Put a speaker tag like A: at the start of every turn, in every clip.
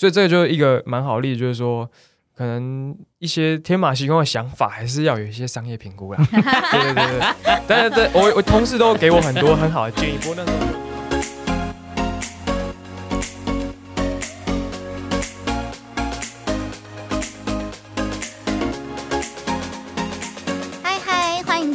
A: 所以这个就是一个蛮好的例子，就是说，可能一些天马行空的想法，还是要有一些商业评估啦。对对对对，但是对我我同事都给我很多很好的建议，不过那时候。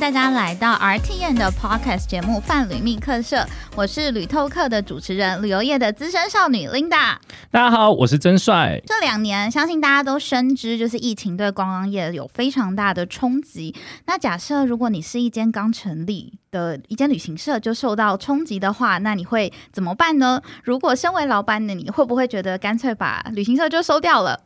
B: 大家来到 RTN 的 Podcast 节目《范旅密客社》，我是旅透客的主持人，旅游业的资深少女 Linda。
C: 大家好，我是真帅。
B: 这两年，相信大家都深知，就是疫情对观光业有非常大的冲击。那假设如果你是一间刚成立的一间旅行社，就受到冲击的话，那你会怎么办呢？如果身为老板的你，会不会觉得干脆把旅行社就收掉了？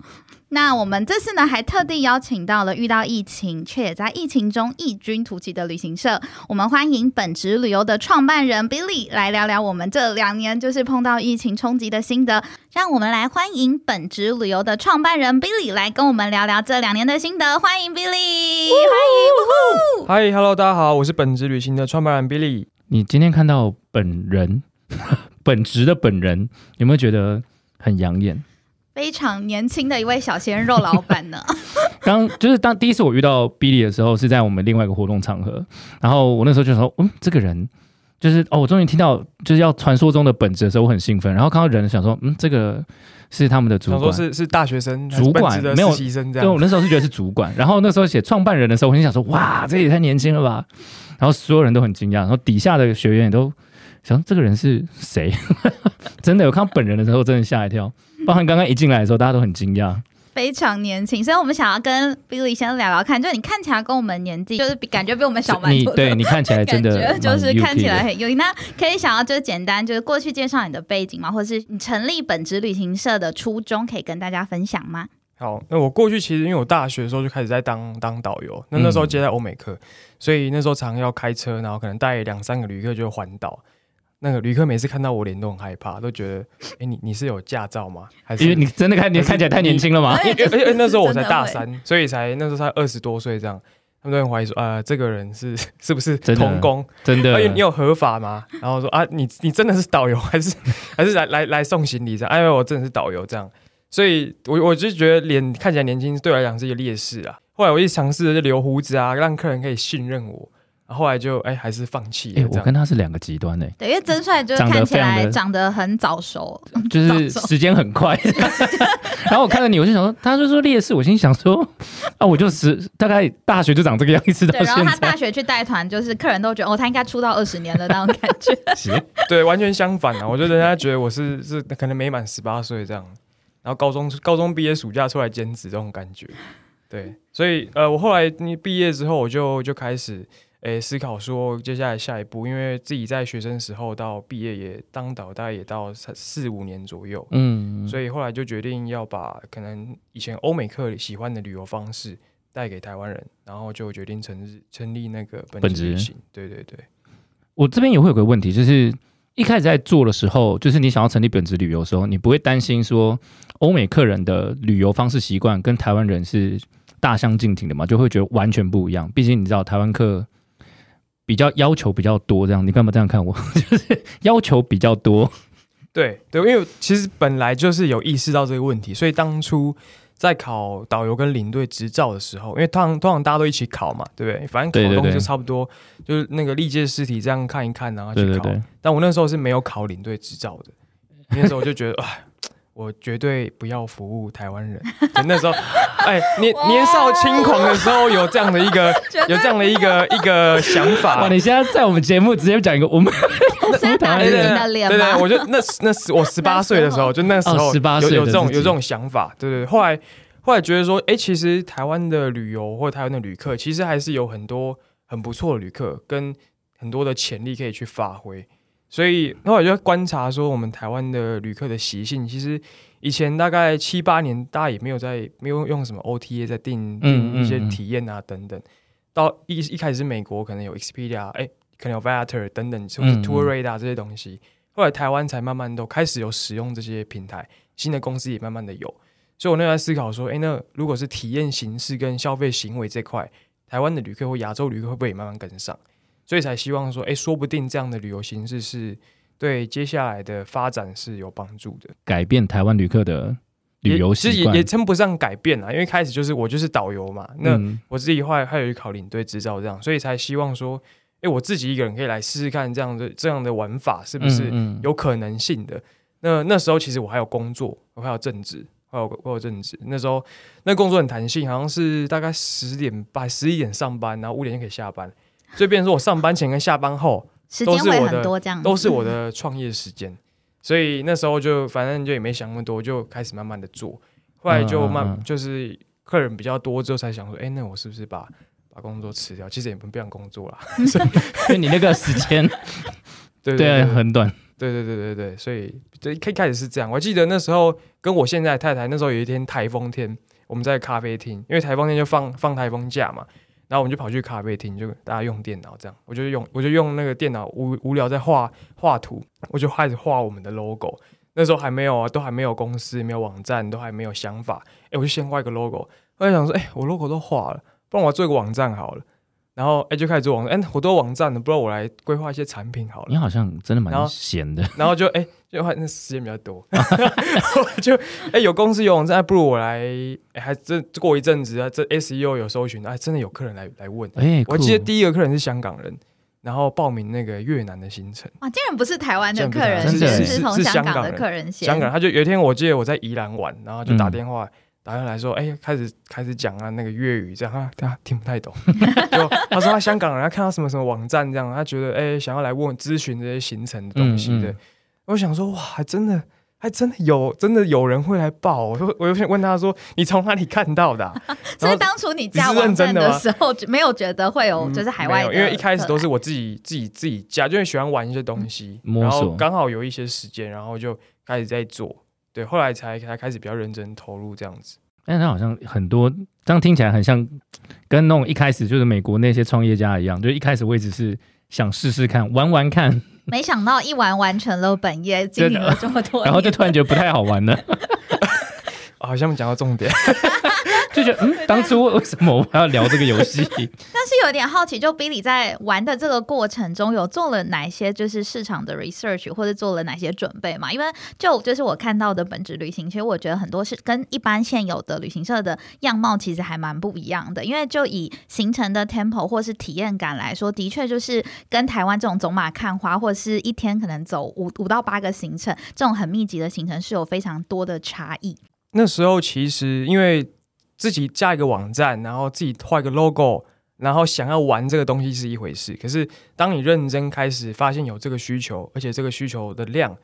B: 那我们这次呢，还特地邀请到了遇到疫情却也在疫情中异军突起的旅行社。我们欢迎本职旅游的创办人 Billy 来聊聊我们这两年就是碰到疫情冲击的心得。让我们来欢迎本职旅游的创办人 Billy 来跟我们聊聊这两年的心得。欢迎 Billy，欢迎！
A: 嗨，Hello，大家好，我是本职旅行的创办人 Billy。
C: 你今天看到本人，本职的本人，有没有觉得很养眼？
B: 非常年轻的一位小鲜肉老板呢。
C: 当就是当第一次我遇到 Billy 的时候，是在我们另外一个活动场合，然后我那时候就说，嗯，这个人就是哦，我终于听到就是要传说中的本质的时候，我很兴奋。然后看到人，想说，嗯，这个是他们的主管，
A: 是是大学生
C: 主管，没有
A: 实习生这
C: 样。对，我那时候是觉得是主管。然后那时候写创办人的时候，我很想说，哇，这也太年轻了吧。然后所有人都很惊讶，然后底下的学员也都想，这个人是谁？真的我看到本人的时候，真的吓一跳。包含刚刚一进来的时候，大家都很惊讶，
B: 非常年轻。所以我们想要跟 Billy 先聊聊看，就你看起来跟我们年纪，就是比感觉比我们小蛮多。
C: 对 你看起来真的
B: 就是看起来很有。那可以想要就是简单就是过去介绍你的背景吗？或者是你成立本职旅行社的初衷，可以跟大家分享吗？
A: 好，那我过去其实因为我大学的时候就开始在当当导游，那那时候接待欧美客，所以那时候常要开车，然后可能带两三个旅客就环岛。那个旅客每次看到我脸都很害怕，都觉得，哎，你你是有驾照吗？还是
C: 因为你真的看你看起来太年轻了吗？
A: 而且那时候我才大三，所以才那时候才二十多岁这样，他们都很怀疑说，啊，这个人是是不是童工？
C: 真的？
A: 而且你有合法吗？然后说啊，你你真的是导游还是还是来来来送行李这样？哎呦，我真的是导游这样，所以我我就觉得脸看起来年轻对我来讲是一个劣势啊。后来我一尝试就留胡子啊，让客人可以信任我。后来就哎，还是放弃。哎，
C: 我跟他是两个极端呢。
B: 对，因为真帅就是看起来长得很早熟，
C: 就是时间很快。然后我看到你，我就想说，他就说劣势，我心想说，啊，我就是大概大学就长这个样子。
B: 对，然后他大学去带团，就是客人都觉得哦，他应该出道二十年了那种感觉。
A: 对，完全相反啊！我觉得人家觉得我是是可能没满十八岁这样，然后高中高中毕业暑假出来兼职这种感觉。对，所以呃，我后来你毕业之后，我就就开始。诶，思考说接下来下一步，因为自己在学生时候到毕业也当导，大概也到四五年左右，嗯，所以后来就决定要把可能以前欧美客喜欢的旅游方式带给台湾人，然后就决定成立成立那个本职旅行。对对对，
C: 我这边也会有个问题，就是一开始在做的时候，就是你想要成立本职旅游的时候，你不会担心说欧美客人的旅游方式习惯跟台湾人是大相径庭的嘛？就会觉得完全不一样。毕竟你知道台湾客。比较要求比较多，这样你干嘛这样看我？就是要求比较多，
A: 对对，因为其实本来就是有意识到这个问题，所以当初在考导游跟领队执照的时候，因为通常通常大家都一起考嘛，对不对？反正考东西就差不多，就是那个历届试题这样看一看，然后去考。但我那时候是没有考领队执照的，那时候我就觉得啊。我绝对不要服务台湾人。那时候，哎，年年少轻狂的时候有这样的一个 有这样的一个一个想法。
C: 哇！你现在在我们节目直接讲一个我们
B: 台湾人的脸
A: 对对，我就那那是我十八岁的时候，就那时候
C: 十八岁
A: 有这种有这种想法。对对，后来后来觉得说，哎，其实台湾的旅游或台湾的旅客，其实还是有很多很不错的旅客，跟很多的潜力可以去发挥。所以，那我就观察说，我们台湾的旅客的习性，其实以前大概七八年，大家也没有在没有用什么 OTA 在订订一些体验啊等等。到一一开始是美国可能有 Expedia，哎，可能有 Viator 等等，或是 Tourradar 这些东西。后来台湾才慢慢都开始有使用这些平台，新的公司也慢慢的有。所以我那在思考说，哎，那如果是体验形式跟消费行为这块，台湾的旅客或亚洲旅客会不会也慢慢跟上？所以才希望说，哎，说不定这样的旅游形式是对接下来的发展是有帮助的，
C: 改变台湾旅客的旅游习惯
A: 其实也也，称不上改变啊，因为开始就是我就是导游嘛，那
C: 嗯
A: 我自己后来还有去考领队执照，这样，所以才希望说，哎、我自己一个人可以来试试看这样的这样的玩法是不是
C: 嗯
A: 有可能性的。那那时候其实我还有工作，我还有正职，还有我有正职。那时候那工作很弹性，好像是大概十点半、十一点上班，然后五点就可以下班。所以变成说我上班前跟下班后
B: 时间会
A: 都是我的
B: 很多，这样
A: 都是我的创业时间。所以那时候就反正就也没想那么多，就开始慢慢的做。后来就慢、
C: 嗯嗯嗯
A: 就是客人比较多之后，才想说，哎、那我是不是把把工作辞掉？其实也不不想工作啦。
C: 因为你那个时间
A: 对
C: 对很短，
A: 对对对对对，所以这一开始是这样。我记得那时候跟我现在太太，那时候有一天台风天，我们在咖啡厅，因为台风天就放放台风假嘛，然后我们就跑去咖啡厅，就大家用电脑这样，我就用我就用那个电脑无无聊在画画图，我就开始画我们的 logo。那时候还没有啊，都还没有公司，没有网站，都还没有想法。哎，我就先画一个 logo，后来想说，哎，我 logo 都画了，不然我做一个网站好了。然后哎，就开始做网站，哎，我都有网站了，不然我来规划一些产品好了
C: 你。好像真的蛮闲的，
A: 然后就哎、就还那时间比较多，我就哎、有公司有网站，哎不如我来，哎、还真过一阵子啊，这 SEO 有搜寻，哎真的有客人来来问，
C: 哎，
A: 我记得第一个客人是香港人，然后报名那个越南的行程，
B: 哇，竟然不是台湾的客人
C: 是是
B: 是从香港的客人先。
A: 香港人他就有一天我记得我在宜兰玩，然后就打
C: 嗯
A: 电话。打电话来说，哎、开始开始讲啊，那个粤语这样，他他听不太懂。就他说他香港人，他看到什么什么网站这样，他觉得哎、想要来问咨询这些行程的东西的。
C: 嗯嗯
A: 我想说，哇，还真的，还真的有，真的有人会来报。我说，我就问他说，你从哪里看到的啊、
B: 所以当初你
A: 你是认
B: 架网站
A: 的
B: 时候，就没有觉得会有就是海外
A: 因为一开始都是我自己自己自己加，就是喜欢玩一些东西，
C: 摸
A: 然后刚好有一些时间，然后就开始在做。对，后来才才开始比较认真投入这样子。
C: 但是他好像很多，这样听起来很像跟那种一开始就是美国那些创业家一样，就一开始我也只是想试试看，玩玩看，
B: 没想到一玩完成了本业，经营了这么多，
C: 然后就突然觉得不太好玩了，
A: 啊 好像讲到重点，
C: 就觉得嗯，当初为什么我要聊这个游戏？
B: 但是有点好奇，就 Billy 在玩的这个过程中，有做了哪些就是市场的 research，或者做了哪些准备嘛？因为就就是我看到的本质旅行，其实我觉得很多是跟一般现有的旅行社的样貌其实还蛮不一样的。因为就以行程的 tempo 或是体验感来说，的确就是跟台湾这种走马看花，或者是一天可能走五五到八个行程这种很密集的行程是有非常多的差异。
A: 那时候其实因为自己架一个网站，然后自己画一个 logo，然后想要玩这个东西是一回事。可是当你认真开始发现有这个需求，而且这个需求的量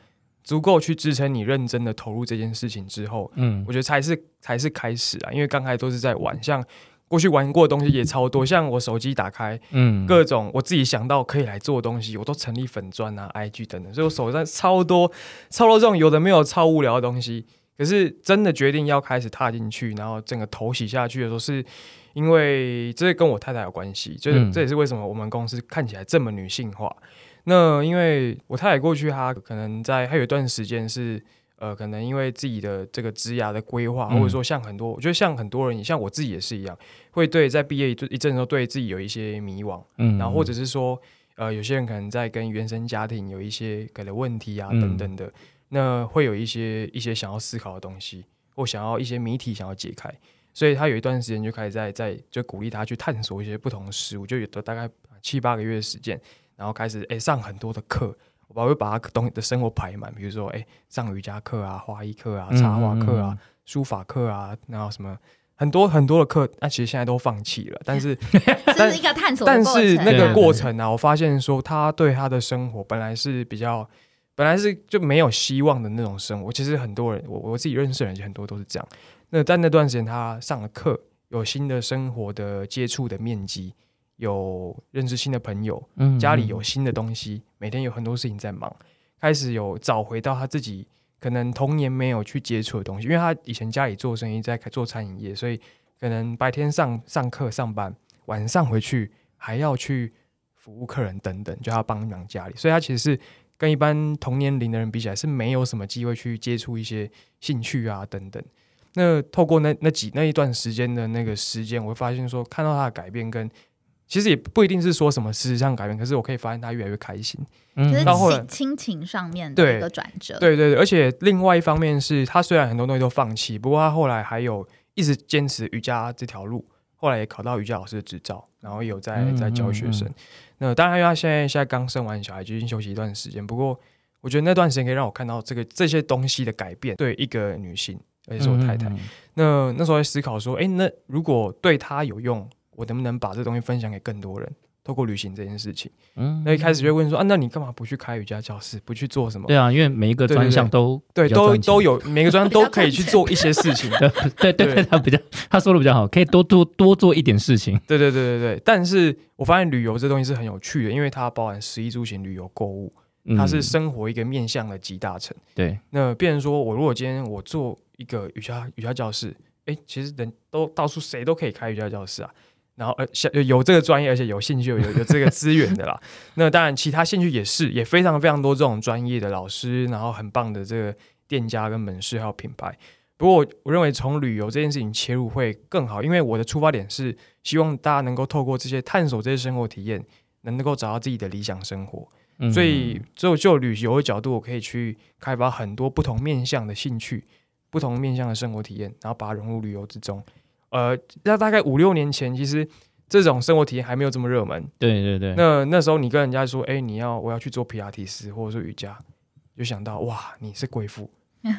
A: 足够去支撑你认真的投入这件事情之后，
C: 嗯
A: 我觉得才是才是开始啊。因为刚才都是在玩，像过去玩过的东西也超多，像我手机打开
C: 嗯，
A: 各种我自己想到可以来做的东西，我都成立粉砖啊、IG 等等，所以我手上超多超多这种有的没有超无聊的东西。可是真的决定要开始踏进去，然后整个头洗下去的时候，是因为这跟我太太有关系，就是、
C: 嗯。
A: 这也是为什么我们公司看起来这么女性化。那因为我太太过去，她可能在还有一段时间是呃，可能因为自己的这个职涯的规划，
C: 嗯。
A: 或者说像很多，我觉得像很多人，像我自己也是一样，会对在毕业一一阵的时候对自己有一些迷惘，
C: 嗯。
A: 然后或者是说，呃，有些人可能在跟原生家庭有一些可能问题啊
C: 嗯。
A: 等等的，那会有一些一些想要思考的东西，或想要一些谜题想要解开，所以他有一段时间就开始在在就鼓励他去探索一些不同的事物，就有的大概七八个月的时间，然后开始哎上很多的课。我把会把他东的生活排满，比如说，哎、上瑜伽课啊、花艺课啊、插画课啊、书法课啊，然后什么很多很多的课，那、其实现在都放弃了。但是，
B: 这是一个探索的
A: 但
B: 过程。
A: 是那个过程啊，我发现说他对他的生活本来是比较，本来是就没有希望的那种生活。其实很多人，我我自己认识的人很多都是这样。那在那段时间，他上了课，有新的生活的接触的面积，有认识新的朋友，
C: 嗯
A: 家里有新的东西，每天有很多事情在忙，开始有找回到他自己可能童年没有去接触的东西，因为他以前家里做生意，在做餐饮业，所以可能白天上上课上班，晚上回去还要去服务客人等等，就要帮忙家里，所以他其实是跟一般同年龄的人比起来，是没有什么机会去接触一些兴趣啊等等。那透过那那几那一段时间的那个时间，我会发现说，看到他的改变跟其实也不一定是说什么事实上改变，可是我可以发现他越来越开心。
C: 嗯
B: 就是
A: 到后来
B: 亲亲情上面的一个转折。
A: 对对对，而且另外一方面是他虽然很多东西都放弃，不过他后来还有一直坚持瑜伽这条路，后来也考到瑜伽老师的执照，然后也有在
C: 嗯
A: 在教学生。那当然，因为他现在现在刚生完小孩，就已经休息一段时间。不过我觉得那段时间可以让我看到这个这些东西的改变，对一个女性，而且是我太太。那那时候在思考说，哎，那如果对她有用，我能不能把这东西分享给更多人？透过旅行这件事情，
C: 嗯
A: 那一开始就会问说，啊，那你干嘛不去开瑜伽教室，不去做什么？
C: 对啊，因为每一个专项都
A: 对，都都有每个专项都可以去做一些事情。
C: 对对对对，他比较他说的比较好，可以多多多做一点事情。
A: 对对对对对，但是我发现旅游这东西是很有趣的，因为它包含食衣住行、旅游、购物，它是
C: 嗯
A: 生活一个面向的集大成。
C: 对，
A: 那变成说我如果今天我做一个瑜伽瑜伽教室，哎，其实人都到处谁都可以开瑜伽教室啊。然后呃，像有这个专业，而且有兴趣、有有有这个资源的啦。那当然，其他兴趣也是，也非常非常多这种专业的老师，然后很棒的这个店家跟门市还有品牌。不过我我认为从旅游这件事情切入会更好，因为我的出发点是希望大家能够透过这些探索这些生活体验，能够找到自己的理想生活。
C: 嗯
A: 所以就就旅游的角度，我可以去开发很多不同面向的兴趣、不同面向的生活体验，然后把它融入旅游之中。呃，那大概五六年前，其实这种生活体验还没有这么热门。
C: 对对对，
A: 那那时候你跟人家说，哎、你要我要去做皮拉提斯或者说瑜伽，就想到哇，你是贵妇，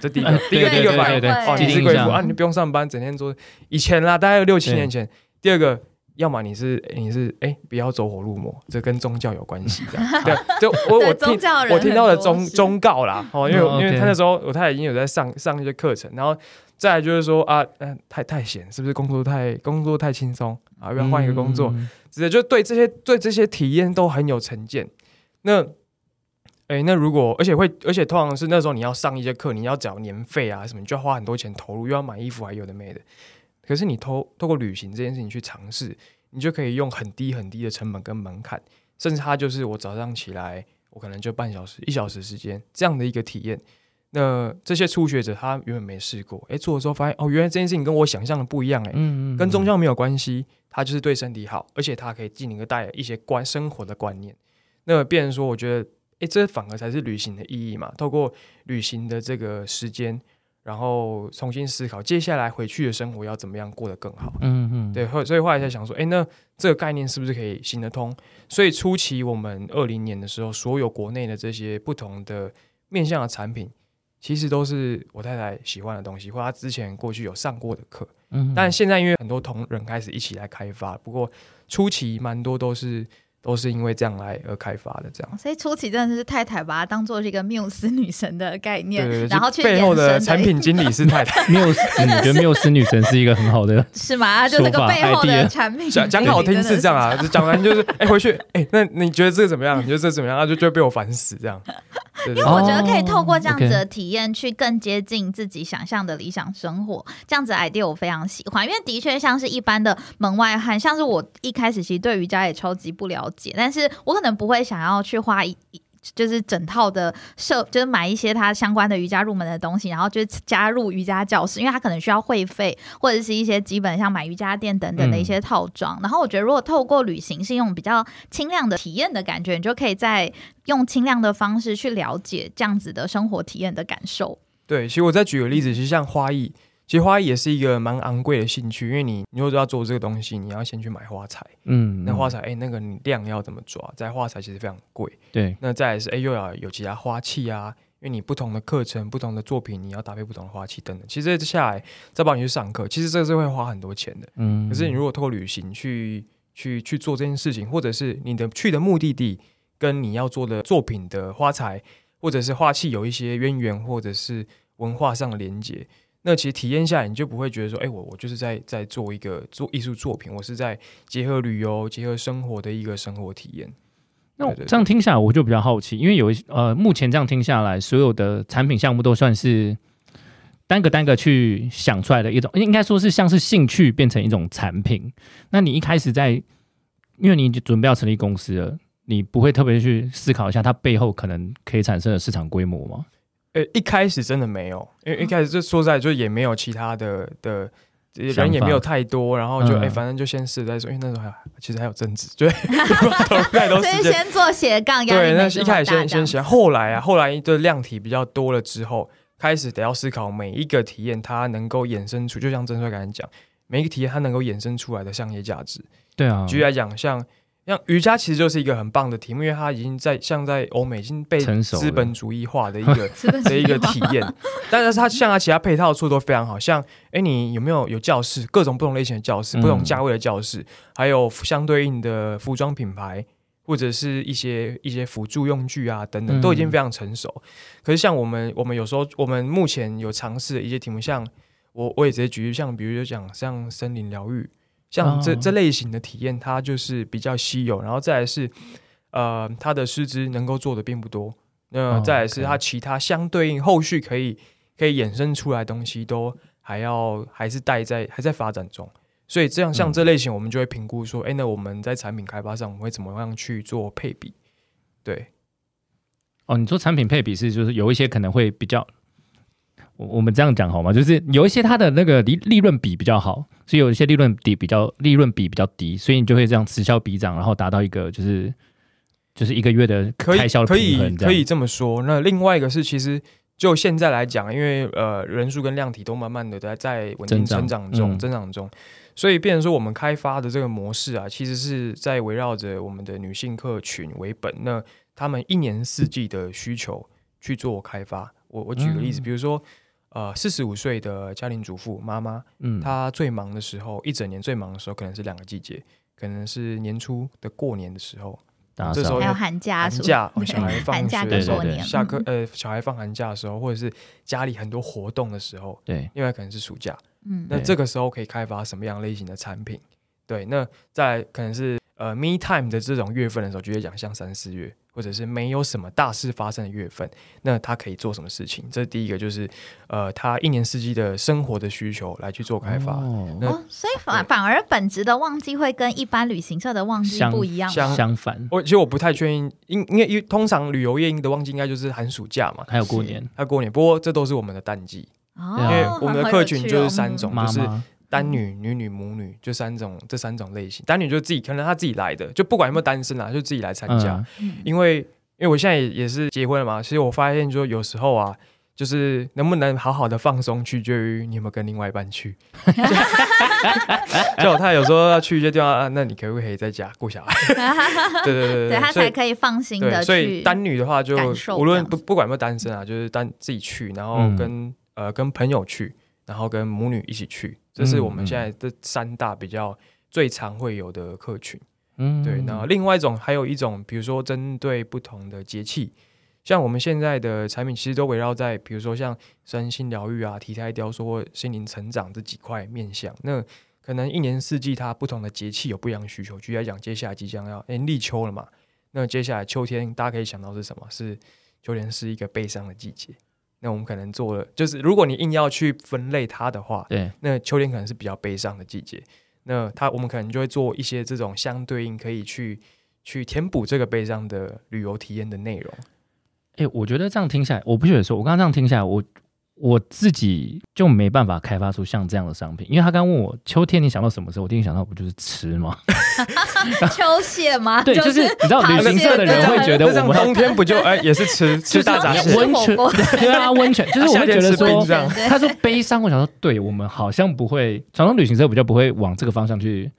A: 这第一个
C: 嗯
A: 第一个第一个反应哦，你是贵妇啊，你不用上班，整天做。以前啦，大概六七年前。第二个，要么你是你是哎、不要走火入魔，这跟宗教有关系这样。对，就 我我
B: 宗
A: 听
B: 教
A: 我听到的忠忠告啦，哦，因为、
C: 哦
A: 因为他那时候我太太已经有在上上一些课程，然后再来就是说啊，嗯、太太闲，是不是工作太工作太轻松啊？要不要换一个工作？
C: 嗯
A: 直接就对这些对这些体验都很有成见。那，哎，那如果而且会，而且通常是那时候你要上一些课，你要缴年费啊什么，你就要花很多钱投入，又要买衣服，还有的没的。可是你透透过旅行这件事情去尝试，你就可以用很低很低的成本跟门槛，甚至它就是我早上起来，我可能就半小时、一小时时间这样的一个体验。那这些初学者他原本没试过，哎，做的时候发现哦，原来这件事情跟我想象的不一样，哎，
C: 嗯
A: 跟宗教没有关系，它就是对身体好，而且它可以进一个带一些观生活的观念。那变成说，我觉得，诶，这反而才是旅行的意义嘛。透过旅行的这个时间，然后重新思考接下来回去的生活要怎么样过得更好。
C: 嗯嗯，
A: 对，后所以后来才想说，诶，那这个概念是不是可以行得通？所以初期我们二零年的时候，所有国内的这些不同的面向的产品，其实都是我太太喜欢的东西，或她之前过去有上过的课。
C: 嗯，
A: 但现在因为很多同仁开始一起来开发，不过初期蛮多都是都是因为这样来而开发的，这样。
B: 所以初期真的是太太把它当做是一个缪斯女神的概念，
A: 对对对，
B: 然后去
A: 背后的产品经理是太太，
C: 缪斯，嗯我觉得缪斯女神是一个很好的，
B: 是吗？它就那个
C: 说法
B: 背后的产品
A: 讲讲好听是这样啊，就讲完就是哎、回去哎、那你觉得这个怎么样？你觉得这个怎么样？他就就会被我烦死这样。
B: 因为我觉得可以透过这样子
C: 哦
B: 的体验，去更接近自己想象的理想生活。这样子 idea 我非常喜欢，因为的确像是一般的门外汉，像是我一开始其实对瑜伽也超级不了解，但是我可能不会想要去花一。一就是整套的设，就是买一些它相关的瑜伽入门的东西，然后就加入瑜伽教室，因为它可能需要会费，或者是一些基本像买瑜伽垫等等的一些套装。然后我觉得，如果透过旅行是用比较轻量的体验的感觉，你就可以在用轻量的方式去了解这样子的生活体验的感受。
A: 对，其实我再举个例子，其实像花艺，其实花艺也是一个蛮昂贵的兴趣，因为你你如果要做这个东西，你要先去买花材，
C: 嗯，
A: 那花材哎、那个你量要怎么抓？在花材其实非常贵。
C: 对，
A: 那再来是哎、又要有其他花器啊，因为你不同的课程、不同的作品，你要搭配不同的花器等等。其实这下来再帮你去上课，其实这是会花很多钱的。
C: 嗯，
A: 可是你如果透过旅行去去去做这件事情，或者是你的去的目的地跟你要做的作品的花材或者是花器有一些渊源，或者是文化上的连接。那其实体验下来，你就不会觉得说，哎、我我就是在在做一个做艺术作品，我是在结合旅游、结合生活的一个生活体验。
C: 那这样听下来，我就比较好奇，因为有一呃，目前这样听下来，所有的产品项目都算是单个单个去想出来的一种，应该说是像是兴趣变成一种产品。那你一开始在，因为你准备要成立公司了，你不会特别去思考一下它背后可能可以产生的市场规模吗？
A: 呃，一开始真的没有，因为一开始就说实在就也没有其他的的人也没有太多，然后就
C: 嗯
A: 哎、反正就先试再说，因为那时候还其实还有争执，对
B: 所以
A: 时间。
B: 先做斜杠，压
A: 对，
B: 力
A: 那一开始先先想，后来啊，后来的量体比较多了之后，开始得要思考每一个体验它能够衍生出，就像郑帅刚才讲，每一个体验它能够衍生出来的商业价值。
C: 对啊，
A: 举例来讲，像像瑜伽其实就是一个很棒的题目，因为它已经在像在欧美已经被资本主义化的一个 的一个体验，但是它像它其他配套处都非常好，像哎你有没有有教室，各种不同类型的教室，
C: 嗯。
A: 不同价位的教室，还有相对应的服装品牌。或者是一些一些辅助用具啊等等，
C: 嗯。
A: 都已经非常成熟。可是像我们我们有时候我们目前有尝试的一些题目，像我我也直接举例，像比如就讲像森林疗愈，像这、
C: 哦
A: 这类型的体验，它就是比较稀有，然后再来是呃它的师资能够做的并不多，那、
C: 哦
A: 再来是它其他相对应后续可以可以衍生出来的东西都还要还是待在还在发展中。所以这样像
C: 嗯
A: 这类型，我们就会评估说，哎、那我们在产品开发上，我们会怎么样去做配比？对，
C: 哦，你说产品配比是就是有一些可能会比较，我我们这样讲好吗？就是有一些它的那个利利润比比较好，所以有一些利润比比较利润比比较低，所以你就会这样此消彼长，然后达到一个就是就是一个月的开销
A: 可以可以这么说。那另外一个是，其实就现在来讲，因为呃人数跟量体都慢慢的在在稳定
C: 增长
A: 中，
C: 嗯
A: 增长中，所以变成说我们开发的这个模式啊，其实是在围绕着我们的女性客群为本，那他们一年四季的需求去做开发。我我举个例子，
C: 嗯
A: 比如说。呃，四十五岁的家庭主妇妈妈，
C: 嗯，
A: 她最忙的时候，一整年最忙的时候，可能是两个季节，可能是年初的过年的时候，这时候
B: 还有寒假
A: 寒假哦，小孩放
B: 假
A: 学的时候下课
B: 嗯
A: 呃，小孩放寒假的时候，或者是家里很多活动的时候，
C: 对，
A: 另外可能是暑假，
B: 嗯。
A: 那这个时候可以开发什么样类型的产品？对，那在可能是呃 me time 的这种月份的时候，就会讲像三四月，或者是没有什么大事发生的月份，那他可以做什么事情？这是第一个就是呃，他一年四季的生活的需求来去做开发。
C: 哦
A: 那
B: 哦，所以反反而本职的旺季会跟一般旅行社的旺季不一样。
A: 相
C: 相反，
A: 我其实我不太确定，因因为因为通常旅游业的旺季应该就是寒暑假嘛，
C: 还有过年
A: 还有过年，不过这都是我们的淡季。
B: 哦，
C: 因为
A: 我们的客群就是三种
B: 嗯
A: 就是
C: 妈妈
A: 单女、女女、母女，就三种，这三种类型。单女就自己，可能她自己来的，就不管有没有单身啊，就自己来参加。因为因为我现在也也是结婚了嘛，其实我发现说有时候啊，就是能不能好好的放松，取决于你有没有跟另外一半去。就我太太有时候要去一些地方啊，那你可不可以在家顾小孩？对对对
B: 对他才可以放心的
A: 对，所以
B: 去。
A: 单女的话就无论不不管有没有单身啊，就是单自己去，然后
C: 嗯
A: 跟、呃跟朋友去，然后跟母女一起去，这是我
C: 嗯
A: 们现在这三大比较最常会有的客群。
C: 嗯
A: 对，然后另外一种还有一种，比如说针对不同的节气，像我们现在的产品其实都围绕在，比如说像身心疗愈啊、体态雕塑或心灵成长这几块面向。那可能一年四季它不同的节气有不一样的需求。举例来讲，接下来即将要哎立秋了嘛，那接下来秋天大家可以想到是什么？是秋天是一个悲伤的季节。那我们可能做了，就是如果你硬要去分类它的话，
C: 对，
A: 那秋天可能是比较悲伤的季节，那它我们可能就会做一些这种相对应可以去去填补这个悲伤的旅游体验的内容。
C: 哎、我觉得这样听下来，我不觉得说，我刚刚这样听下来，我我自己就没办法开发出像这样的商品，因为他刚问我秋天你想到什么时候，我第一个想到不就是吃吗？
B: 秋蟹吗？
C: 对，就是你知道旅行社的人会觉得我们
A: 冬天不就哎也是吃 吃大闸蟹？
C: 温泉对啊，温泉就是我会觉得说他说悲伤，我想说，对我们好像不会，传统旅行社比较不会往这个方向去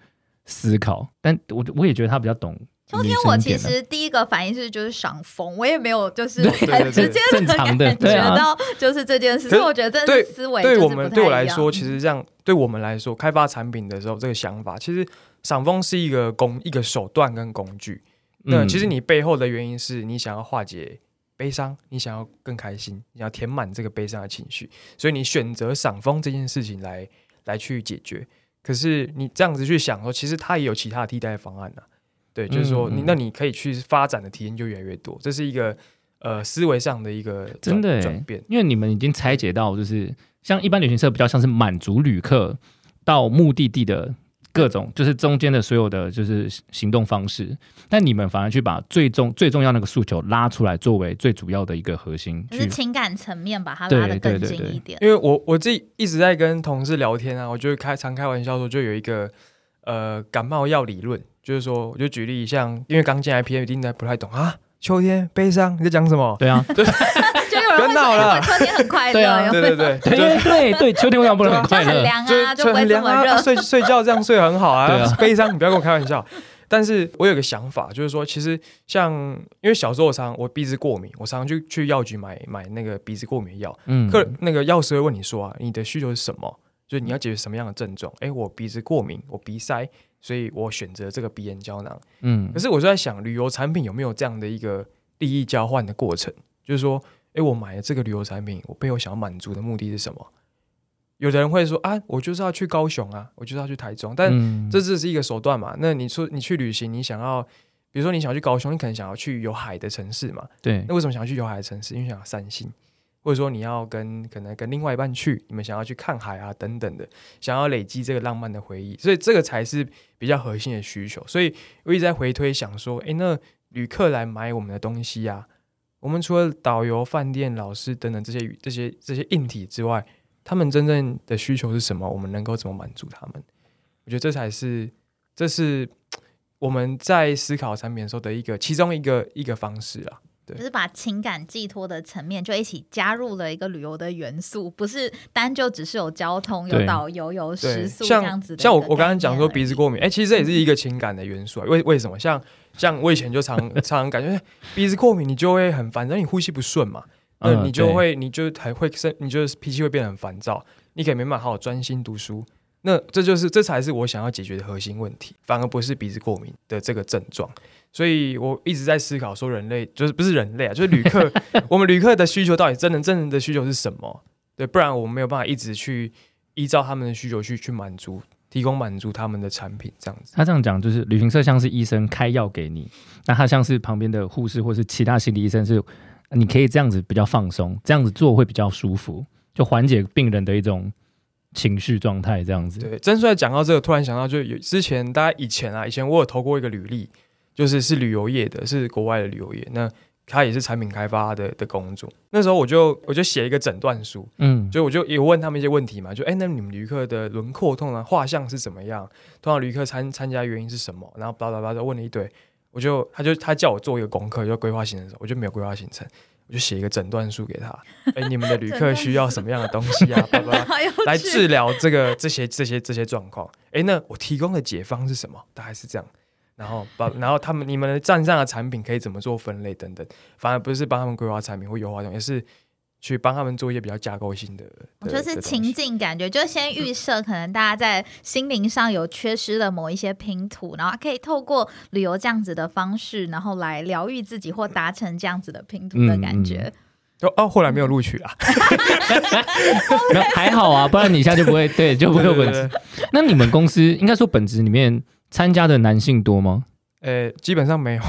C: 思考，但我我也觉得他比较懂
B: 秋天我其实第一个反应是就是赏风，我也没有就是 很直接
C: 的
B: 感觉到就是这件事，
A: 可是
B: 所以我觉得真的
A: 对
B: 是思维
A: 对我们对我来说，其实这样对我们来说，开发产品的时候，这个想法其实赏风是一个工一个手段跟工具。那
C: 嗯
A: 其实你背后的原因是你想要化解悲伤，你想要更开心，你要填满这个悲伤的情绪，所以你选择赏风这件事情来来去解决。可是你这样子去想说，其实它也有其他的替代方案呢、对，就是说你
C: 嗯嗯
A: 那你可以去发展的体验就越来越多，这是一个呃思维上的一个
C: 真的欸
A: 转变。
C: 因为你们已经拆解到，就是像一般旅行社比较像是满足旅客到目的地的各种就是中间的所有的就是行动方式，但你们反而去把最重最重要那个诉求拉出来，作为最主要的一个核心
B: 就是
C: 去。
B: 情感层面把它拉得更近一点。
A: 因为我我自己一直在跟同事聊天啊，我就开常开玩笑说，就有一个呃感冒药理论，就是说，我就举例像，因为刚进来 PM 一定在不太懂啊，秋天悲伤你在讲什么？
C: 对啊，
B: 就有人会说，
A: 别闹了
B: 秋天很快乐，
C: 对
A: 对对对，
C: 对对对对，秋天为什么不能很快乐？
B: 凉啊，
A: 就
B: 就不会
A: 很凉啊，
B: 这么热。
A: 睡睡觉这样睡很好啊。悲伤你不要跟我开玩笑。但是我有个想法，就是说，其实像因为小时候我常我鼻子过敏，我常常去去药局买买那个鼻子过敏的药。
C: 嗯，
A: 客那个药师会问你说啊，你的需求是什么？就是你要解决什么样的症状？哎，我鼻子过敏，我鼻塞，所以我选择这个鼻炎胶囊。
C: 嗯
A: 可是我就在想，旅游产品有没有这样的一个利益交换的过程？就是说，诶，我买了这个旅游产品，我背后想要满足的目的是什么？有的人会说啊，我就是要去高雄啊，我就是要去台中，但
C: 嗯
A: 这只是一个手段嘛。那你说你去旅行，你想要，比如说你想要去高雄，你可能想要去有海的城市嘛？
C: 对
A: 那为什么想要去有海的城市？因为想要散心，或者说你要跟可能跟另外一半去，你们想要去看海啊等等的，想要累积这个浪漫的回忆，所以这个才是比较核心的需求。所以我一直在回推想说，诶，那旅客来买我们的东西啊，我们除了导游、饭店、老师等等这些这些这些硬体之外，他们真正的需求是什么？我们能够怎么满足他们？我觉得这才是这是我们在思考产品的时候的一个其中一个一个方式啊。
B: 就是把情感寄托的层面就一起加入了一个旅游的元素，不是单就只是有交通、有导游、有，食宿这样子
A: 像我我刚刚讲说鼻子过敏，哎、其实这也是一个情感的元素啊。为为什么？像像我以前就常常 常感觉哎鼻子过敏，你就会很烦，然后你呼吸不顺嘛，那
C: 嗯
A: 你就
C: 对
A: 会你就还会生，你就是脾气会变得很烦躁，你可以没办法好好专心读书。那这就是这才是我想要解决的核心问题，反而不是鼻子过敏的这个症状。所以我一直在思考说，人类就是不是人类啊，就是旅客，我们旅客的需求到底真的真正的需求是什么？对，不然我们没有办法一直去依照他们的需求去去满足，提供满足他们的产品这样子。
C: 他这样讲，就是旅行社像是医生开药给你，那他像是旁边的护士或是其他心理医生是，你可以这样子比较放松，这样子做会比较舒服，就缓解病人的一种情绪状态，这样子。
A: 对，真帅讲到这个，突然想到，就有之前大家以前啊，以前我有投过一个履历，就是是旅游业的，是国外的旅游业，那他也是产品开发的的工作。那时候我就我就写一个诊断书，
C: 嗯，
A: 就我就也问他们一些问题嘛，就哎、那你们旅客的轮廓通常画像是怎么样？通常旅客参参加原因是什么？然后巴拉巴拉就问了一堆，我就他就他叫我做一个功课，就规划行程的时候，我就没有规划行程，我就写一个诊断书给他，哎、你们的旅客需要什么样的东西啊？来治疗这个这些这些这些状况。诶，那我提供的解方是什么？大概是这样。然后把然后他们你们的站上的产品可以怎么做分类等等，反而不是帮他们规划产品或优化产品，而是去帮他们做一些比较架构性的。
B: 我
A: 的
B: 就是情。境感觉，就先预设可能大家在心灵上有缺失的某一些拼图，然后可以透过旅游这样子的方式，然后来疗愈自己或达成这样子的拼图的感觉。
A: 东西哦哦，后来没有录取啊，
C: 还好啊，不然你一下就不会对，就不会有本质。
A: 对对对
C: 那你们公司应该说本职里面参加的男性多吗？
A: 呃，基本上没有，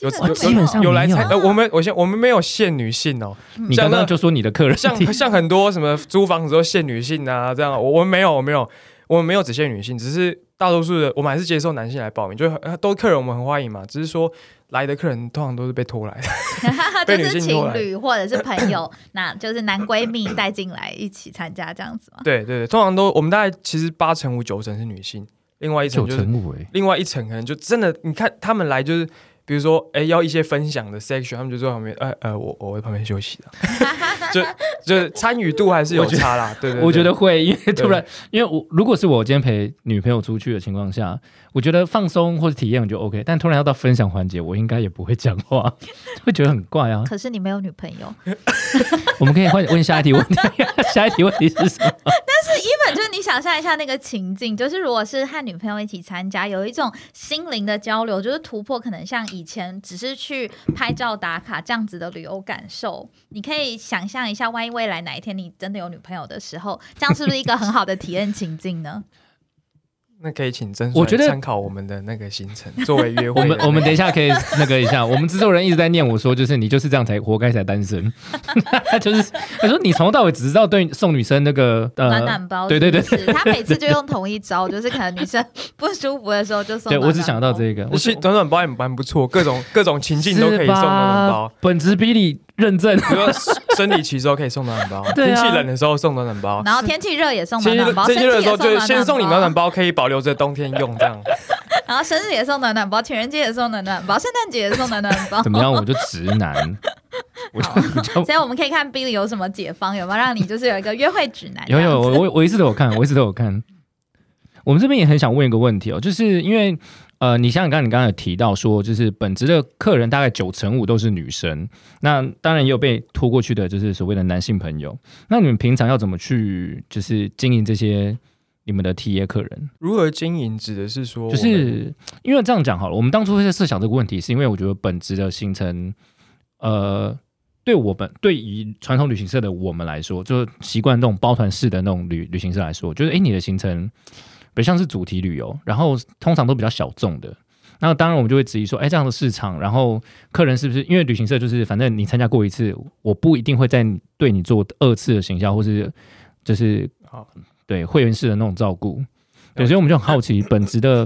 A: 有
B: 基本
A: 有
B: 上有
A: 来参，呃，我们我先我们没有限女性哦，
C: 你刚刚就说你的客人。
A: 像像很多什么租房子都限女性啊，这样我我们没有，我没有，我们没有只限女性，只是大多数的我们还是接受男性来报名，就是呃都客人我们很欢迎嘛，只是说来的客人通常都是被拖来的。被
B: 就是
A: 女性拖来
B: 情侣或者是朋友，那就是男闺蜜带进来一起参加这样子嘛？
A: 对对对，通常都我们大概其实八成五九成是女性，另外一
C: 九
A: 层就是另外一层可能就真的，你看他们来就是。比如说，哎，要一些分享的 section，他们就坐在旁边，呃呃，我我在旁边休息的，就就参与度还是有差啦，对对对
C: 我觉得会，因为突然，因为我如果是我今天陪女朋友出去的情况下，我觉得放松或者体验我就 OK，但突然要到分享环节，我应该也不会讲话，会觉得很怪啊。
B: 可是你没有女朋友，
C: 我们可以换问下一题问题，下一题问题是什么？
B: 一本就是你想象一下那个情境，就是如果是和女朋友一起参加，有一种心灵的交流，就是突破可能像以前只是去拍照打卡这样子的旅游感受。你可以想象一下，万一未来哪一天你真的有女朋友的时候，这样是不是一个很好的体验情境呢？
A: 那可以请曾
C: 我觉得
A: 参考我们的那个行程 作为约会。
C: 我们我们等一下可以那个一下，我们制作人一直在念我说，就是你就是这样才活该才单身，就是他说你从头到尾只知道对送女生那个呃
B: 暖暖包，
C: 对对对
B: 他每次就用同一招，就是可能女生不舒服的时候就送暖暖。
C: 对我只想到这个，
A: 我是暖暖包也蛮不错，各种各种情境都可以送暖暖包。
C: 本职比你认证，
A: 比如说生理期时候可以送暖暖包，
C: 对啊
A: 天气冷的时候送暖暖包，
B: 然后天气热也送
A: 天气
B: 暖暖包，
A: 天气热的时候
B: 生气也
A: 就先送你暖
B: 暖
A: 暖包，可以保留着冬天用这样。
B: 然后生日也送暖暖包，情人节也送暖暖包，圣诞节也送暖暖包。
C: 怎么样？我就直男，我就我就
B: 所以我们可以看 Billy 有什么解方，有没有让你就是有一个约会指南？
C: 有有，我我一直都有看，我一直都有看。我们这边也很想问一个问题哦，就是因为呃，你像刚刚你刚刚有提到说，就是本职的客人大概九成五都是女生，那当然也有被拖过去的，就是所谓的男性朋友。那你们平常要怎么去就是经营这些你们的 T A 客人？
A: 如何经营指的是说
C: 就，是因为这样讲好了，我们当初会在设想这个问题，是因为我觉得本职的行程，呃，对我们对于传统旅行社的我们来说，就是习惯这种包团式的那种旅旅行社来说，就是哎，你的行程比较像是主题旅游，然后通常都比较小众的。那当然，我们就会质疑说，哎，这样的市场，然后客人是不是因为旅行社就是反正你参加过一次，我不一定会再对你做二次的行销，或是就是
A: 好
C: 对会员式的那种照顾。对，所以我们就很好奇本职的，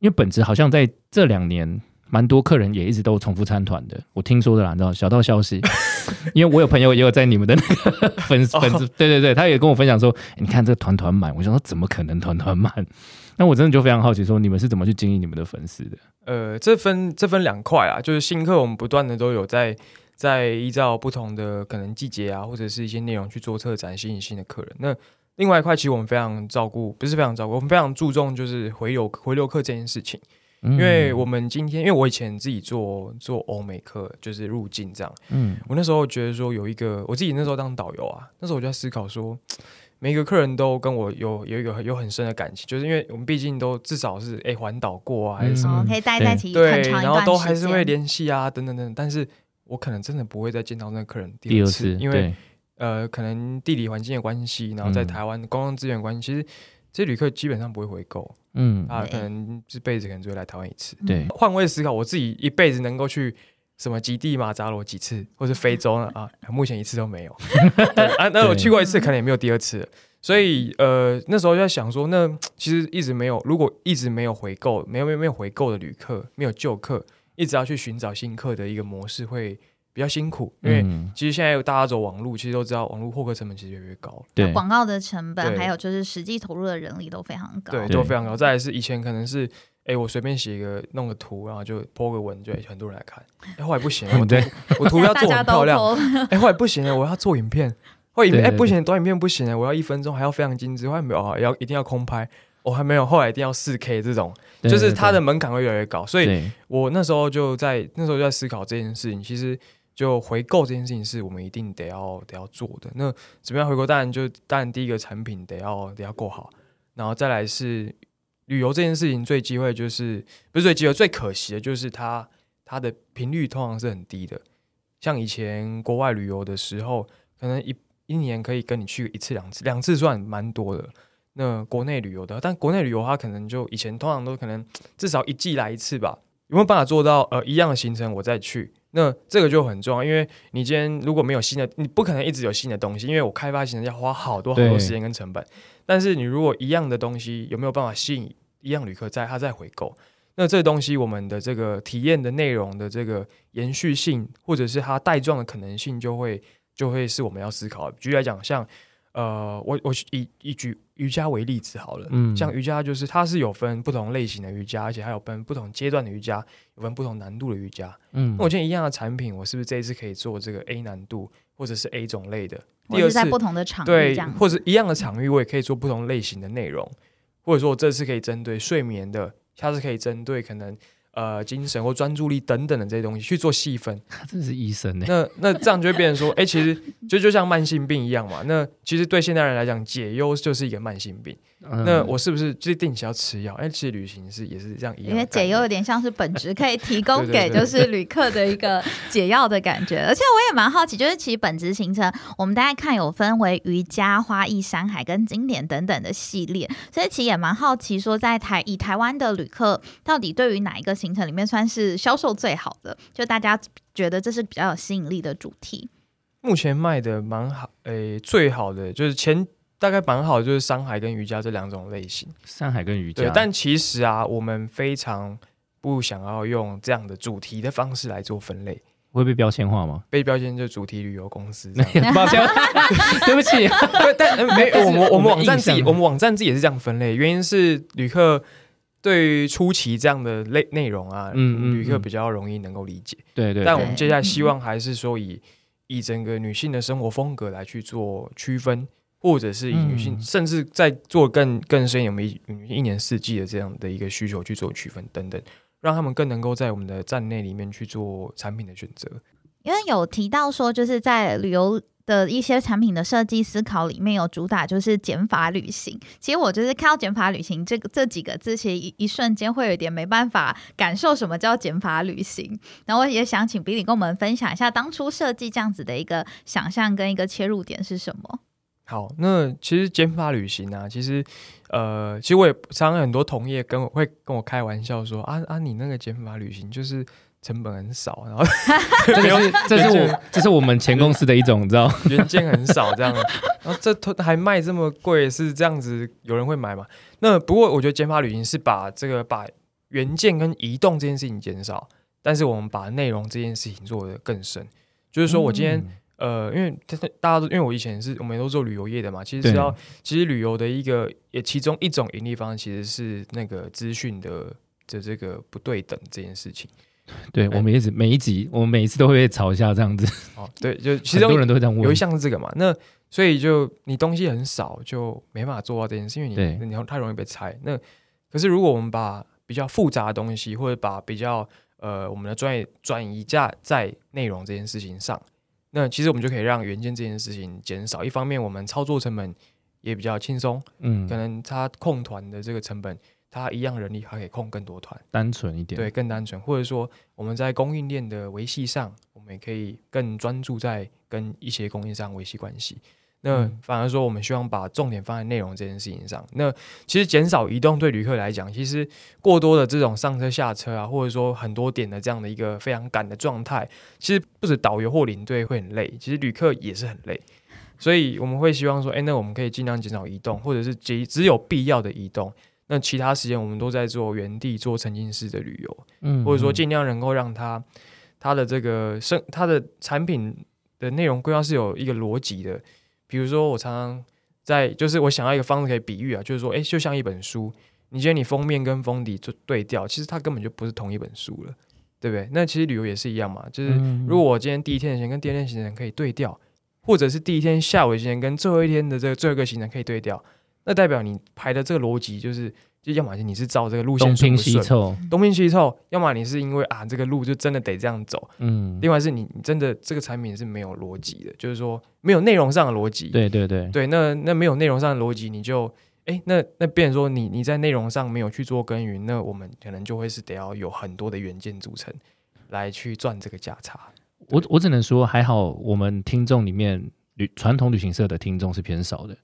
C: 因为本职好像在这两年蛮多客人也一直都重复参团的，我听说的啦，你知道小道消息，因为我有朋友也有在你们的那个 粉丝粉丝，对对对，他也跟我分享说，诶你看这个团团满，我想说怎么可能团团满？那我真的就非常好奇，说你们是怎么去经营你们的粉丝的？
A: 呃，这分这分两块啊，就是新客我们不断的都有在在依照不同的可能季节啊，或者是一些内容去做策展，吸引新的客人。那另外一块，其实我们非常照顾，不是非常照顾，我们非常注重就是回流回流客这件事情。
C: 因
A: 因为我们今天，因为我以前自己做做欧美客，就是入境这样。
C: 嗯
A: 我那时候觉得说有一个，我自己那时候当导游啊，那时候我就在思考说，每个客人都跟我有有一个有很深的感情，就是因为我们毕竟都至少是哎环岛过啊，还是什么
B: 哦，可以待在一起
A: 对，然后都还是会。联系啊，等等等等。但是我可能真的不会再见到那个客人第二
C: 次，
A: 因为呃，可能地理环境的关系，然后在
C: 嗯
A: 台湾公共资源的关系，其实这些旅客基本上不会回购，
C: 嗯
A: 啊，可能这辈子可能只会来台湾一次。
C: 对
A: 换位思考，我自己一辈子能够去什么极地马扎罗几次，或是非洲呢？啊，目前一次都没有。对啊，那我去过一次，可能也没有第二次。所以呃，那时候就在想说，那其实一直没有，如果一直没有回购，没有没有没有回购的旅客，没有旧客，一直要去寻找新客的一个模式，会比较辛苦。因为
C: 嗯
A: 其实现在大家走网络，其实都知道网络获客成本其实越来越高，
C: 对
B: 广告的成本，
A: 对
B: 还有就是实际投入的人力都非常高。
A: 对，都非常高。再来是以前可能是，哎，我随便写一个弄个图，然后就 po 个文，就很多人来看。哎，后来不行，我图我图要做很漂亮。哎，后来不行了，我要做影片。后来影片哎不行，短影片不行了，我要一分钟，还要非常精致。后来没有啊，要一定要空拍。我还没有，后来一定要四 K 这种，就是它的
C: 对
A: 门槛会越来越高。所以我那时候就在那时候就在思考这件事情。其实就回购这件事情是我们一定得要得要做的。那怎么样回购？当然就当然第一个产品得要得要够好，然后再来是旅游这件事情最机会就是不是最机会最可惜的就是它它的频率通常是很低的。像以前国外旅游的时候，可能一一年可以跟你去一次两次，两次算蛮多的。那国内旅游的，但国内旅游它可能就以前通常都可能 至少一季来一次吧。有没有办法做到呃一样的行程我再去？那这个就很重要，因为你今天如果没有新的，你不可能一直有新的东西，因为我开发行程要花好多好多时间跟成本。但是你如果一样的东西有没有办法吸引一样旅客在他再回购？那这东西我们的这个体验的内容的这个延续性，或者是它带状的可能性，就会就会是我们要思考的。举例来讲，像呃，我我以以举瑜伽为例子好了，
C: 嗯
A: 像瑜伽就是它是有分不同类型的瑜伽，而且还有分不同阶段的瑜伽，有分不同难度的瑜伽。
C: 嗯
A: 那我今天一样的产品，我是不是这一次可以做这个 A 难度或者是 A 种类的？第二次
B: 在不同的场域
A: 对，或者一样的场域，我也可以做不同类型的内容，或者说我这次可以针对睡眠的，下次可以针对可能呃精神或专注力等等的这些东西去做细分。
C: 他 真的是医生呢。
A: 那那这样就会变成说，哎、其实就就像慢性病一样嘛。那其实对现代人来讲，解忧就是一个慢性病。
C: 嗯
A: 那我是不是就是定期要吃药？哎，其实旅行是也是这样一样
B: 因为解忧有点像是本职可以提供 给就是旅客的一个解药的感觉，而且我也蛮好奇，就是其实本职行程我们大家看有分为瑜伽、花艺、山海跟经典等等的系列，所以其实也蛮好奇说在台以台湾的旅客到底对于哪一个行程里面算是销售最好的，就大家觉得这是比较有吸引力的主题。
A: 目前卖的蛮好，诶，最好的就是前大概蛮好的就是山海跟瑜伽这两种类型。
C: 山海跟瑜伽
A: 对，，但其实啊，我们非常不想要用这样的主题的方式来做分类，
C: 会被标签化吗？
A: 被标签就主题旅游公司。
C: 抱歉，对不起。
A: 对，但呃没我们我
C: 我们
A: 们网站自己我们网站自己也是这样分类，原因是旅客对于初期这样的类内容啊，
C: 嗯嗯嗯
A: 旅客比较容易能够理解。
C: 对对，对
A: 但我们接下来希望还是说以以整个女性的生活风格来去做区分，或者是以女性，
C: 嗯
A: 甚至在做更更深有没一女性一年四季的这样的一个需求去做区分等等，让他们更能够在我们的站内里面去做产品的选择。
B: 因为有提到说，就是在旅游的一些产品的设计思考里面有主打就是减法旅行。其实我就是看到减法旅行这个这几个字，其实一一瞬间会有点没办法感受什么叫减法旅行。然后我也想请比利跟我们分享一下当初设计这样子的一个想象跟一个切入点是什么。
A: 好，那其实减法旅行啊，其实呃，其实我也常常很多同业跟我会跟我开玩笑说啊啊，你那个减法旅行就是成本很少，然后
C: 这个是这是我这是我们前公司的一种，你知道？
A: 原件很少这样，然后这都还卖这么贵，是这样子有人会买吗？那不过我觉得减法旅行是把这个把原件跟移动这件事情减少，但是我们把内容这件事情做得更深，就是说我今天。
C: 嗯
A: 呃，因为大大家都因为我以前是我们都做旅游业的嘛，其实知道，其实旅游的一个也其中一种盈利方式其实是那个资讯的的这个不对等这件事情。
C: 对我们一直每一集，我们每一次都会被吵一下这样子，
A: 哦，对，就 其
C: 很多
A: 中
C: 人都会这样问
A: 有一。项是这个嘛，那所以就你东西很少，就没办法做到这件事，因为
C: 对
A: 你你太容易被拆。那可是如果我们把比较复杂的东西，或者把比较呃我们的专业转移价在内容这件事情上，那其实我们就可以让原件这件事情减少。一方面，我们操作成本也比较轻松，
C: 嗯
A: 可，能它控团的这个成本，它一样人力还可以控更多团，
C: 单纯一点。
A: 对，更单纯。或者说我们在供应链的维系上，我们也可以更专注在跟一些供应商维系关系。那
C: 嗯
A: 反而说，我们希望把重点放在内容这件事情上。那其实减少移动对旅客来讲，其实过多的这种上车下车啊，或者说很多点的这样的一个非常赶的状态，其实不止导游或领队会很累，其实旅客也是很累。所以我们会希望说，哎、那我们可以尽量减少移动，或者是只只有必要的移动。那其他时间我们都在做原地做沉浸式的旅游，
C: 嗯
A: 或者说尽量能够让它它的这个生它的产品的内容规划是有一个逻辑的。比如说，我常常在就是我想要一个方式可以比喻啊，就是说，哎，就像一本书，你觉得你封面跟封底就对调，其实它根本就不是同一本书了，对不对？那其实旅游也是一样嘛，就是
C: 嗯
A: 如果我今天第一天的行程跟第二天行程可以对调，或者是第一天下午的行程跟最后一天的这个最后一个行程可以对调，那代表你排的这个逻辑就是，就要么你是照这个路线
C: 东拼
A: 顺不顺，
C: 西凑，
A: 东拼西凑，要么你是因为啊这个路就真的得这样走，
C: 嗯，
A: 另外是你你真的这个产品是没有逻辑的，就是说没有内容上的逻辑。
C: 对对对，
A: 对，那那没有内容上的逻辑，你就哎那那变成说你你在内容上没有去做耕耘，那我们可能就会是得要有很多的元件组成来去赚这个价差。
C: 我我只能说还好，我们听众里面旅传统旅行社的听众是偏少的。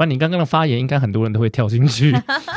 C: 不然你刚刚的发言，应该很多人都会跳进去。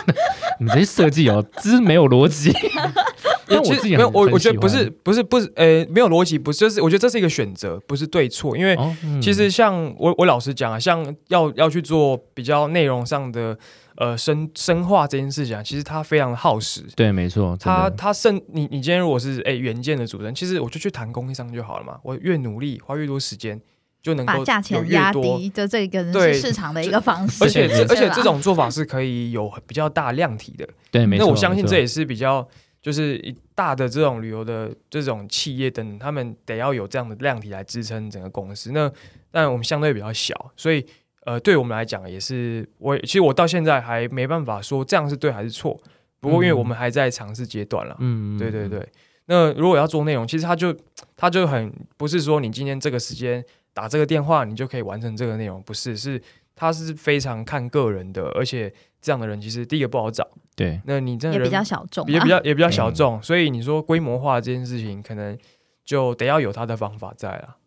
C: 你这些设计哦，只是没有逻辑。但我
A: 其实没有，
C: 自己很
A: 我
C: 很喜欢
A: 我觉得不是不是不是，呃，没有逻辑，不是，就是我觉得这是一个选择，不是对错，因为其实像我我老实讲啊，像要要去做比较内容上的呃深深化这件事情啊，其实它非常的耗时。
C: 对，没错，
A: 它它甚你你今天如果是哎原件的主人，其实我就去谈供应商就好了嘛，我越努力花越多时间，就能够
B: 把价钱压。低，就这个
A: 对
B: 是市场的一个方式。
A: 而且这而且这种做法是可以有比较大量体的，
C: 对，没错。
A: 那我相信这也是比较就是大的这种旅游的这种企业等等，他们得要有这样的量体来支撑整个公司。那但我们相对比较小，所以呃，对我们来讲也是我其实我到现在还没办法说这样是对还是错。不过因为
C: 嗯
A: 我们还在尝试阶段了，
C: 嗯，
A: 对对对。那如果要做内容，其实它就它就很不是说你今天这个时间打这个电话，你就可以完成这个内容，不是，是他是非常看个人的，而且这样的人，其实第一个不好找。
C: 对，
A: 那你真的人
B: 也比较小众、啊，
A: 也比较也比较小
C: 嗯
A: 众，所以你说规模化这件事情，可能就得要有他的方法在啦。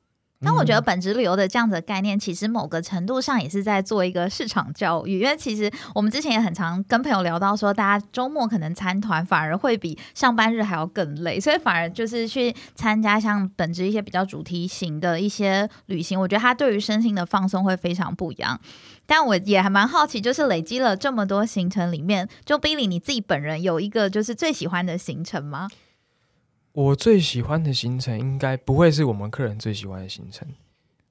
B: 但我觉得
C: 嗯
B: 本职旅游的这样子的概念，其实某个程度上也是在做一个市场教育，因为其实我们之前也很常跟朋友聊到说，大家周末可能参团反而会比上班日还要更累，所以反而就是去参加像本职一些比较主题型的一些旅行，我觉得它对于身心的放松会非常不一样。但我也还蛮好奇，就是累积了这么多行程里面，就 Billy 你自己本人有一个就是最喜欢的行程吗？
A: 我最喜欢的行程应该不会是我们客人最喜欢的行程，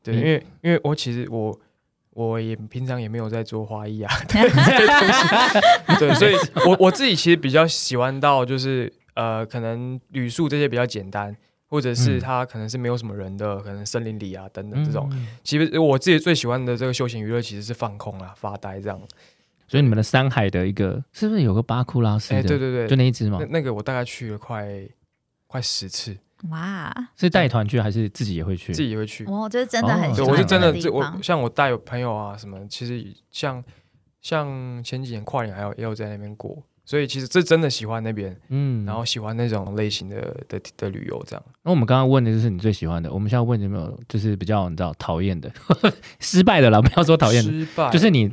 A: 对，
C: 嗯
A: 因为因为我其实我我也平常也没有在做花艺啊，对 对，所以我我自己其实比较喜欢到就是呃，可能旅宿这些比较简单，或者是
C: 嗯
A: 它可能是没有什么人的，可能森林里啊等等这种。
C: 嗯
A: 其实我自己最喜欢的这个休闲娱乐其实是放空啊、发呆这样。
C: 所以你们的山海的一个是不是有个巴库拉斯
A: 哎、
C: 的？
A: 对对对，
C: 就那一只嘛
A: 那，那个我大概去了快快十次，
B: 哇，
C: 是带团去还是自己也会去？
A: 自己也会去。
B: 我就是真的很
A: 我是真的，这我像我带有朋友啊什么，其实像像前几年跨年还有也有在那边过，所以其实这真的喜欢那边，
C: 嗯
A: 然后喜欢那种类型的的的旅游这样。
C: 那我们刚刚问的就是你最喜欢的，我们现在问有没有就是比较你知道讨厌的、失败的啦，不要说讨厌的，
A: 失败
C: 就是你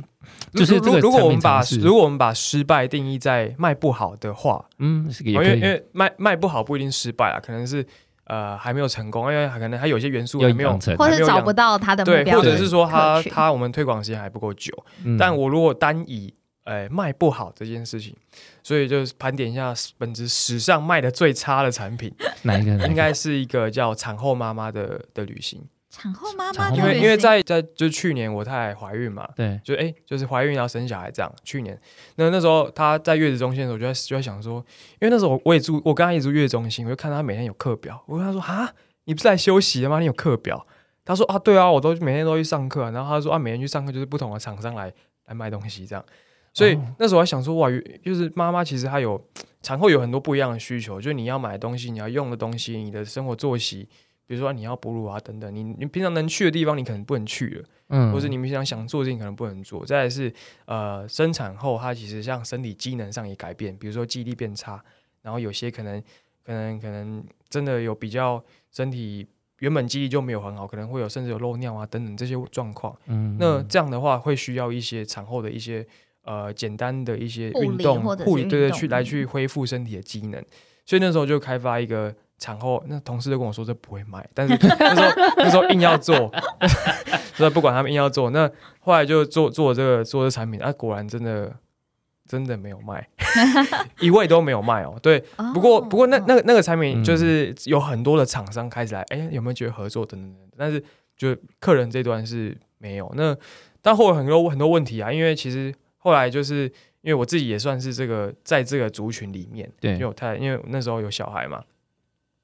C: 就是这个
A: 如如果我们把如果我们把失败定义在卖不好的话，
C: 嗯
A: 因为因为卖卖不好不一定失败啊，可能是呃还没有成功，因为可能还有一些元素还没有
C: 成，
B: 或是
A: 还没有养
B: 找不到他的目，标的
A: 或者是说他
B: 客群。
A: 他我们推广时间还不够久。
C: 嗯。
A: 但我如果单以呃卖不好这件事情，所以就是盘点一下本职史上卖的最差的产品，
C: 哪一个？
A: 应该是一个叫产后妈妈的的旅行，
B: 产后妈
C: 产后
A: 因为因为在在就是去年我太太怀孕嘛。
C: 对
A: 就哎、就是怀孕要生小孩这样。去年，那那时候她在月子中心的时候，我就在就在想说，因为那时候我我也住，我跟她一起住月子中心，我就看她每天有课表，我跟她说啊，你不是来休息的吗？你有课表？她说啊，对啊，我都每天都去上课啊、然后她说啊，每天去上课就是不同的厂商来来卖东西这样。所以
C: 哦
A: 那时候我还想说，哇，就是妈妈其实她有产后有很多不一样的需求，就是你要买的东西，你要用的东西，你的生活作息，比如说你要哺乳啊等等，你你平常能去的地方，你可能不能去了。
C: 嗯
A: 或是你平常想做的事情可能不能做。再来是呃，生产后它其实像身体机能上也改变，比如说记忆力变差，然后有些可能可能可能真的有比较身体原本记忆就没有很好，可能会有甚至有漏尿啊等等这些状况。
C: 嗯
A: 那这样的话会需要一些产后的一些呃简单的一些运动护理，对对，去来去恢复身体的机能。所以那时候就开发一个产后，那同事就跟我说这不会卖，但是 那时候那时候硬要做，所以不管他们硬要做，那后来就做做这个做这产品，啊，果然真的真的没有卖，一位都没有卖哦。对，不过不过那那个那个产品
C: 嗯
A: 就是有很多的厂商开始来，哎、有没有觉得合作等等等等，但是就客人这段是没有。那但后来很多很多问题啊，因为其实后来就是因为我自己也算是这个在这个族群里面，
C: 对
A: 因为我太因为那时候有小孩嘛。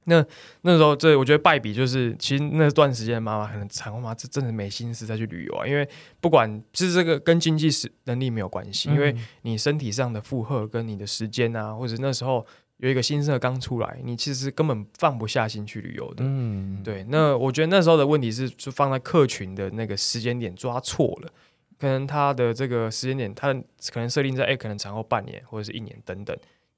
A: 那那时候，这我觉得败笔就是，其实那段时间妈妈可能产后妈这真的没心思再去旅游啊，因为不管是这个跟经济实能力没有关系，因为
C: 嗯
A: 你身体上的负荷跟你的时间啊，或者那时候有一个新生儿刚出来，你其实根本放不下心去旅游的。
C: 嗯
A: 对，那我觉得那时候的问题是，就放在客群的那个时间点抓错了，可能他的这个时间点，他可能设定在哎、可能产后半年或者是一年等等。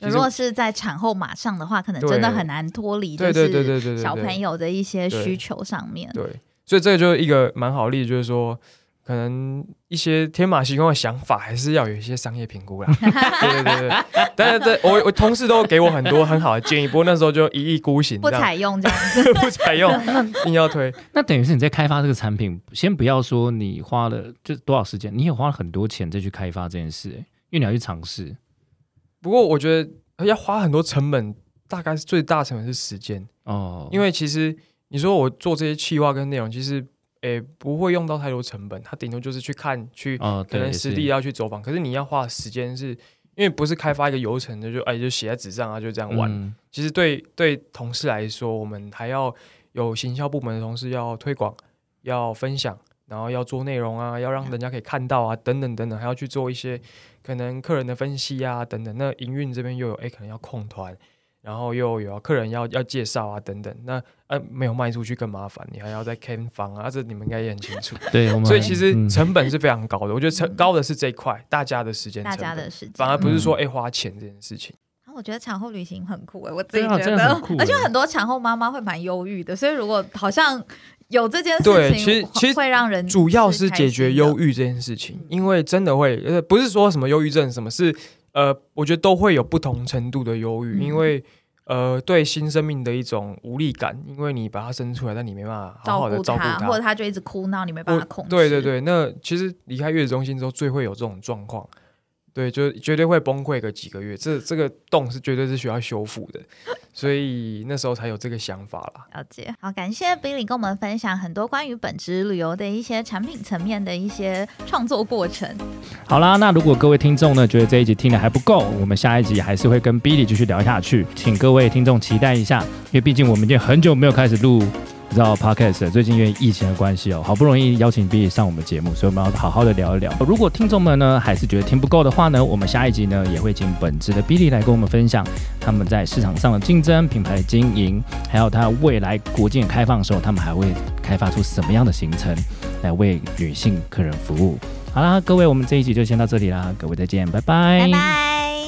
B: 如果是在产后马上的话，可能真的很难脱离，就
A: 对对对
B: 是
A: 对对对，
B: 小朋
A: 友
B: 友的一些需求上面。
A: 对，所以这个就是一个蛮好的例子，就是说。可能一些天马行空的想法，还是要有一些商业评估啦。对对对对，但是这我我同事都给我很多很好的建议，不过那时候就一意孤行，
B: 不采用这样子，
A: 不采用，硬要推。
C: 那等于是你在开发这个产品，先不要说你花了就多少时间，你也花了很多钱再去开发这件事、欸，因为你要去尝试。
A: 不过我觉得要花很多成本，大概是最大成本是时间，
C: 哦，
A: 因为其实你说我做这些企划跟内容，其实诶不会用到太多成本，它顶多就是去看去可能实地要去走访，可是你要花的时间是。因为不是开发一个流程的，就哎就写在纸上啊，就这样玩。
C: 嗯
A: 其实对对同事来说，我们还要有行销部门的同事要推广、要分享，然后要做内容啊，要让人家可以看到啊，等等等等，还要去做一些可能客人的分析啊，等等。那营运这边又有哎，可能要控团，然后又有客人要要介绍啊等等，那呃没有卖出去更麻烦，你还要再看房啊，这你们应该也很清楚。
C: 对，我们
A: 所以其实
C: 嗯
A: 成本是非常高的，我觉得成高的是这一块，大家的时间
B: 大
A: 成本，
B: 家的时间，
A: 反而不是说
C: 嗯
A: 哎、花钱这件事情。
B: 然后我觉得产后旅行很酷诶，我自己觉得，而且
C: 欸
B: 很多产后妈妈会蛮忧郁的，所以如果好像有这件事
A: 对
B: 情，
A: 其实其实
B: 会让人
A: 主要是解决忧郁这件事情，因为真的会呃不是说什么忧郁症什么是呃，我觉得都会有不同程度的忧郁，
B: 嗯
A: 因为呃对新生命的一种无力感，因为你把它生出来，但你没办法好好的，照顾它，
B: 或者它就一直哭闹，你没办法控制。
A: 对对对，那其实离开月子中心之后，最会有这种状况。对，就绝对会崩溃个几个月，这这个洞是绝对是需要修复的，所以那时候才有这个想法啦。
B: 了解，好，感谢 Billy 跟我们分享很多关于本职旅游的一些产品层面的一些创作过程。
C: 好啦，那如果各位听众呢觉得这一集听的还不够，我们下一集还是会跟 Billy 继续聊下去，请各位听众期待一下，因为毕竟我们已经很久没有开始录。你知道 podcast 最近因为疫情的关系哦，好不容易邀请 Billy 上我们节目，所以我们要好好的聊一聊。如果听众们呢还是觉得听不够的话呢，我们下一集呢也会请本职的 Billy 来跟我们分享他们在市场上的竞争、品牌的经营，还有他未来国境开放的时候，他们还会开发出什么样的行程来为女性客人服务。好啦，各位，我们这一集就先到这里啦，各位再见，拜拜
B: 拜拜。